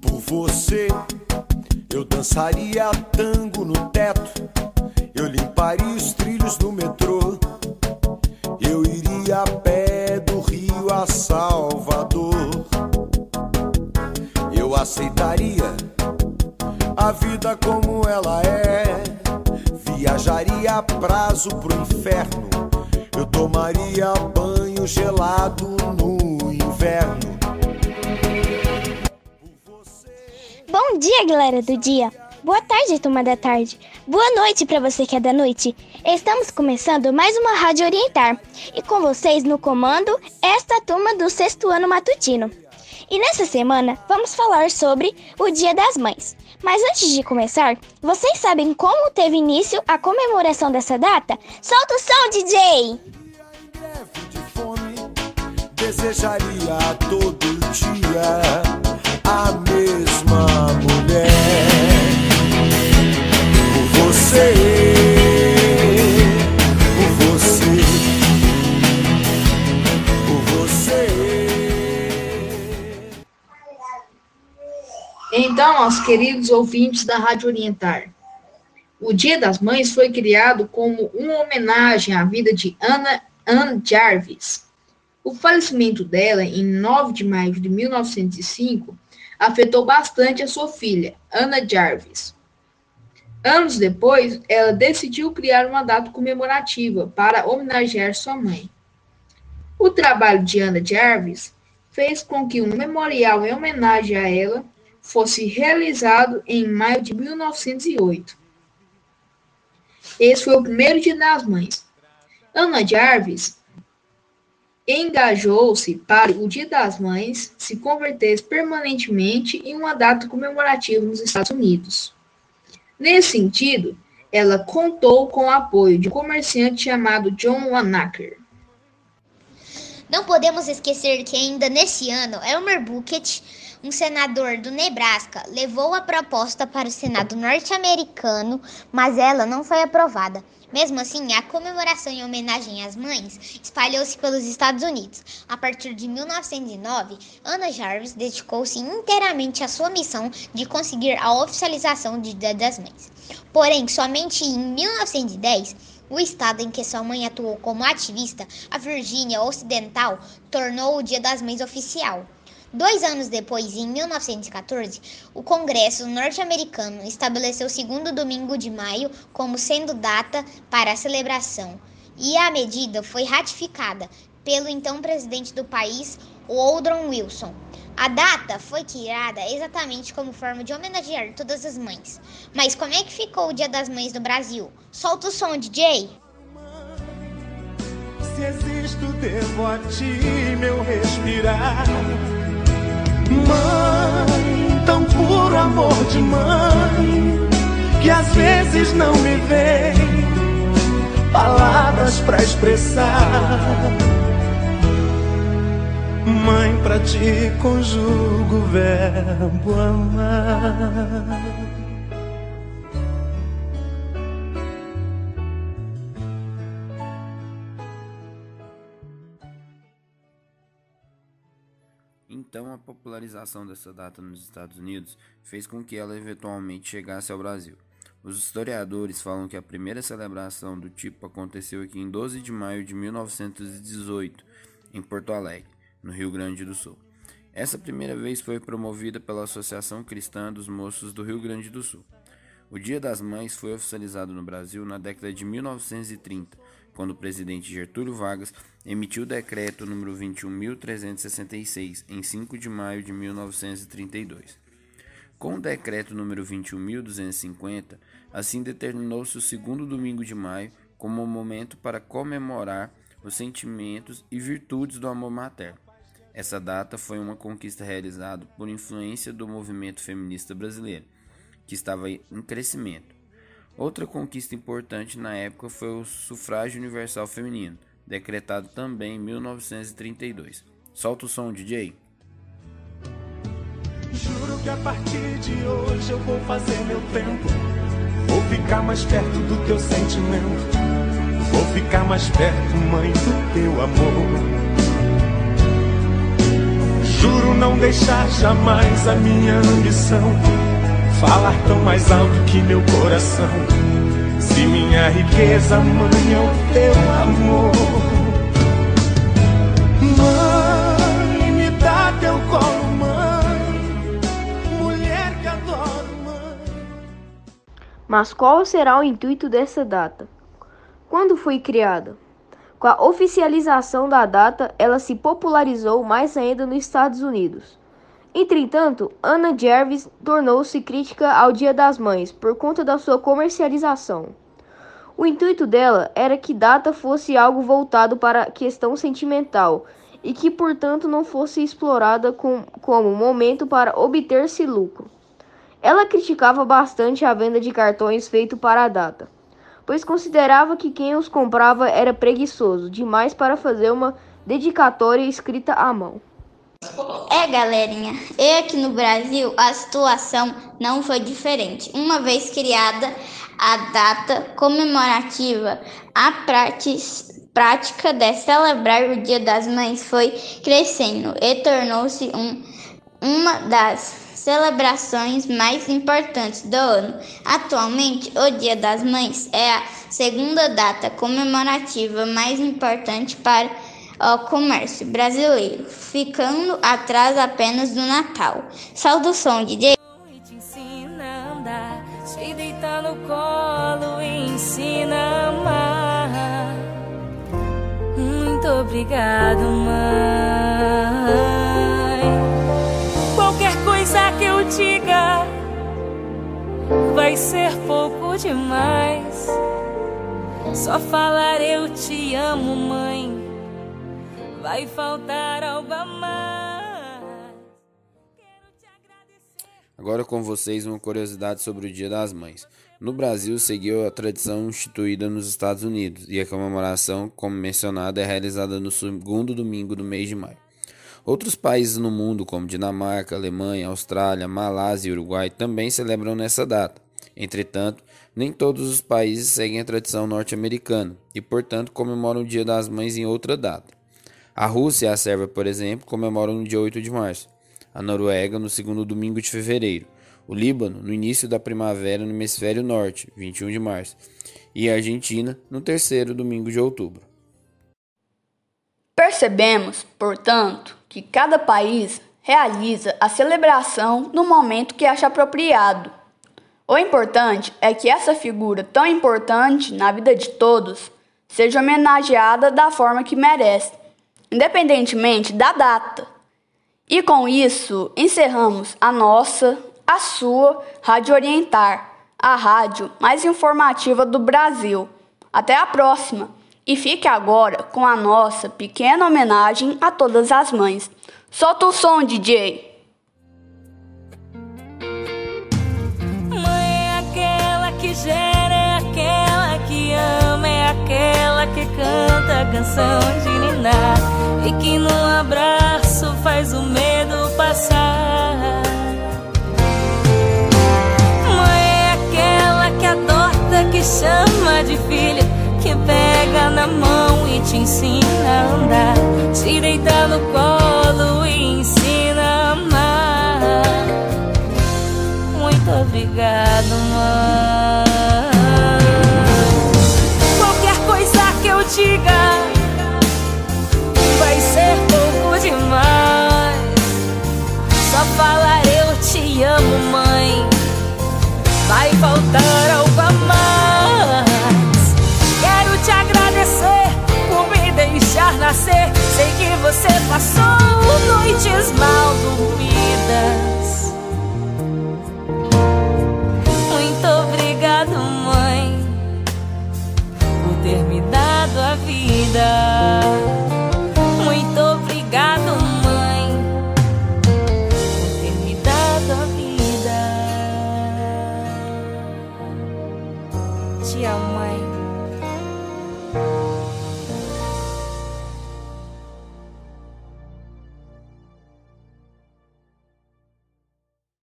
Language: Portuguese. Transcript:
Por você, eu dançaria tango no teto, eu limparia os trilhos do metrô, eu iria a pé do Rio a Salvador, eu aceitaria a vida como ela é, viajaria a prazo pro inferno, tomaria banho gelado no inverno. Bom dia, galera do dia. Boa tarde, turma da tarde. Boa noite para você que é da noite. Estamos começando mais uma Rádio Orientar e com vocês no comando esta turma do sexto ano matutino. E nessa semana vamos falar sobre o Dia das Mães. Mas antes de começar, vocês sabem como teve início a comemoração dessa data? Solta o som, DJ! Greve de fome, desejaria todo dia a mesma mulher. Por você, por você, por você. Então, aos queridos ouvintes da Rádio Orientar, o Dia das Mães foi criado como uma homenagem à vida de Anna Ann Jarvis. O falecimento dela, em 9 de maio de 1905, afetou bastante a sua filha, Anna Jarvis. Anos depois, ela decidiu criar uma data comemorativa para homenagear sua mãe. O trabalho de Anna Jarvis fez com que um memorial em homenagem a ela fosse realizado em maio de 1908. Esse foi o primeiro Dia das Mães. Anna Jarvis engajou-se para o Dia das Mães se converter permanentemente em uma data comemorativa nos Estados Unidos. Nesse sentido, ela contou com o apoio de um comerciante chamado John Wanamaker. Não podemos esquecer que ainda nesse ano, Elmer Bucket, um senador do Nebraska, levou a proposta para o Senado norte-americano, mas ela não foi aprovada. Mesmo assim, a comemoração em homenagem às mães espalhou-se pelos Estados Unidos. A partir de 1909, Anna Jarvis dedicou-se inteiramente à sua missão de conseguir a oficialização de Dia das Mães. Porém, somente em 1910, o estado em que sua mãe atuou como ativista, a Virgínia Ocidental, tornou o Dia das Mães oficial. Dois anos depois, em 1914, o Congresso norte-americano estabeleceu o segundo domingo de maio como sendo data para a celebração, e a medida foi ratificada pelo então presidente do país, Woodrow Wilson. A data foi criada exatamente como forma de homenagear todas as mães. Mas como é que ficou o Dia das Mães no Brasil? Solta o som, DJ! Se existo, devo a ti meu respirar. Mãe, tão puro amor de mãe, que às vezes não me vem palavras pra expressar. Mãe, pra ti conjugo o verbo amar. Então, a popularização dessa data nos Estados Unidos fez com que ela eventualmente chegasse ao Brasil. Os historiadores falam que a primeira celebração do tipo aconteceu aqui em 12 de maio de 1918, em Porto Alegre, no Rio Grande do Sul. Essa primeira vez foi promovida pela Associação Cristã dos Moços do Rio Grande do Sul. O Dia das Mães foi oficializado no Brasil na década de 1930, quando o presidente Getúlio Vargas emitiu o decreto número 21.366, em 5 de maio de 1932. Com o decreto número 21.250, assim determinou-se o segundo domingo de maio como um momento para comemorar os sentimentos e virtudes do amor materno. Essa data foi uma conquista realizada por influência do movimento feminista brasileiro, que estava em crescimento. Outra conquista importante na época foi o sufrágio universal feminino, decretado também em 1932. Solta o som, DJ. Juro que a partir de hoje eu vou fazer meu tempo. Vou ficar mais perto do teu sentimento. Vou ficar mais perto, mãe, do teu amor. Juro não deixar jamais a minha ambição falar tão mais alto que meu coração. Se minha riqueza, mãe, é o teu amor. Mãe, me dá teu colo, mãe. Mulher que adoro, mãe. Mas qual será o intuito dessa data? Quando foi criada? Com a oficialização da data, ela se popularizou mais ainda nos Estados Unidos. Entretanto, Anna Jarvis tornou-se crítica ao Dia das Mães por conta da sua comercialização. O intuito dela era que data fosse algo voltado para a questão sentimental e que, portanto, não fosse explorada com, como momento para obter-se lucro. Ela criticava bastante a venda de cartões feito para a data, pois considerava que quem os comprava era preguiçoso demais para fazer uma dedicatória escrita à mão. É, galerinha, e aqui no Brasil a situação não foi diferente. Uma vez criada a data comemorativa, a prática de celebrar o Dia das Mães foi crescendo e tornou-se um, uma das celebrações mais importantes do ano. Atualmente, o Dia das Mães é a segunda data comemorativa mais importante para ao comércio brasileiro, ficando atrás apenas do Natal. Som, DJ. Te ensina andar, te deita no colo ensina a amar. Muito obrigado, mãe. Qualquer coisa que eu diga vai ser pouco demais. Só falar eu te amo, mãe vai faltar algo a mais. Agora com vocês uma curiosidade sobre o Dia das Mães. No Brasil, seguiu a tradição instituída nos Estados Unidos e a comemoração, como mencionado, é realizada no segundo domingo do mês de maio. Outros países no mundo, como Dinamarca, Alemanha, Austrália, Malásia e Uruguai, também celebram nessa data. Entretanto, nem todos os países seguem a tradição norte-americana e, portanto, comemoram o Dia das Mães em outra data. A Rússia e a Sérvia, por exemplo, comemoram no dia 8 de março, a Noruega no segundo domingo de fevereiro, o Líbano no início da primavera no hemisfério norte, 21 de março, e a Argentina no terceiro domingo de outubro. Percebemos, portanto, que cada país realiza a celebração no momento que acha apropriado. O importante é que essa figura tão importante na vida de todos seja homenageada da forma que merece independentemente da data. E com isso, encerramos a nossa, a sua Rádio Orientar, a rádio mais informativa do Brasil. Até a próxima! E fique agora com a nossa pequena homenagem a todas as mães. Solta o som, DJ! É é é que canta a canção de ninar e que no abraço faz o medo passar. Mãe é aquela que adota, que chama de filha, que pega na mão e te ensina a andar, te deita no colo e ensina a amar. Muito obrigado, mãe.